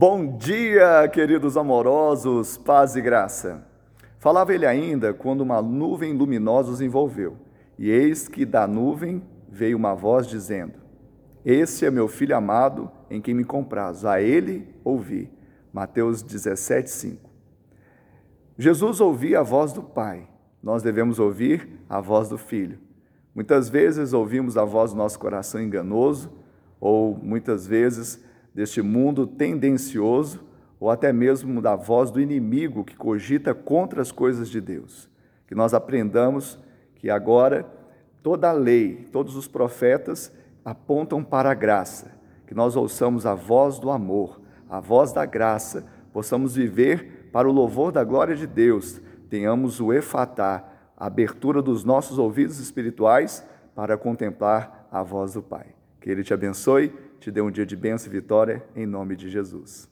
Bom dia, queridos amorosos, paz e graça. Falava ele ainda quando uma nuvem luminosa os envolveu, e eis que da nuvem veio uma voz dizendo: Esse é meu filho amado, em quem me compraz, a ele ouvi. Mateus 17, 5. Jesus ouvia a voz do Pai, nós devemos ouvir a voz do Filho. Muitas vezes ouvimos a voz do nosso coração enganoso, ou muitas vezes deste mundo tendencioso, ou até mesmo da voz do inimigo que cogita contra as coisas de Deus. Que nós aprendamos que agora toda a lei, todos os profetas apontam para a graça, que nós ouçamos a voz do amor, a voz da graça, possamos viver para o louvor da glória de Deus, tenhamos o efatá, a abertura dos nossos ouvidos espirituais para contemplar a voz do Pai. Que Ele te abençoe, te dê um dia de bênção e vitória, em nome de Jesus.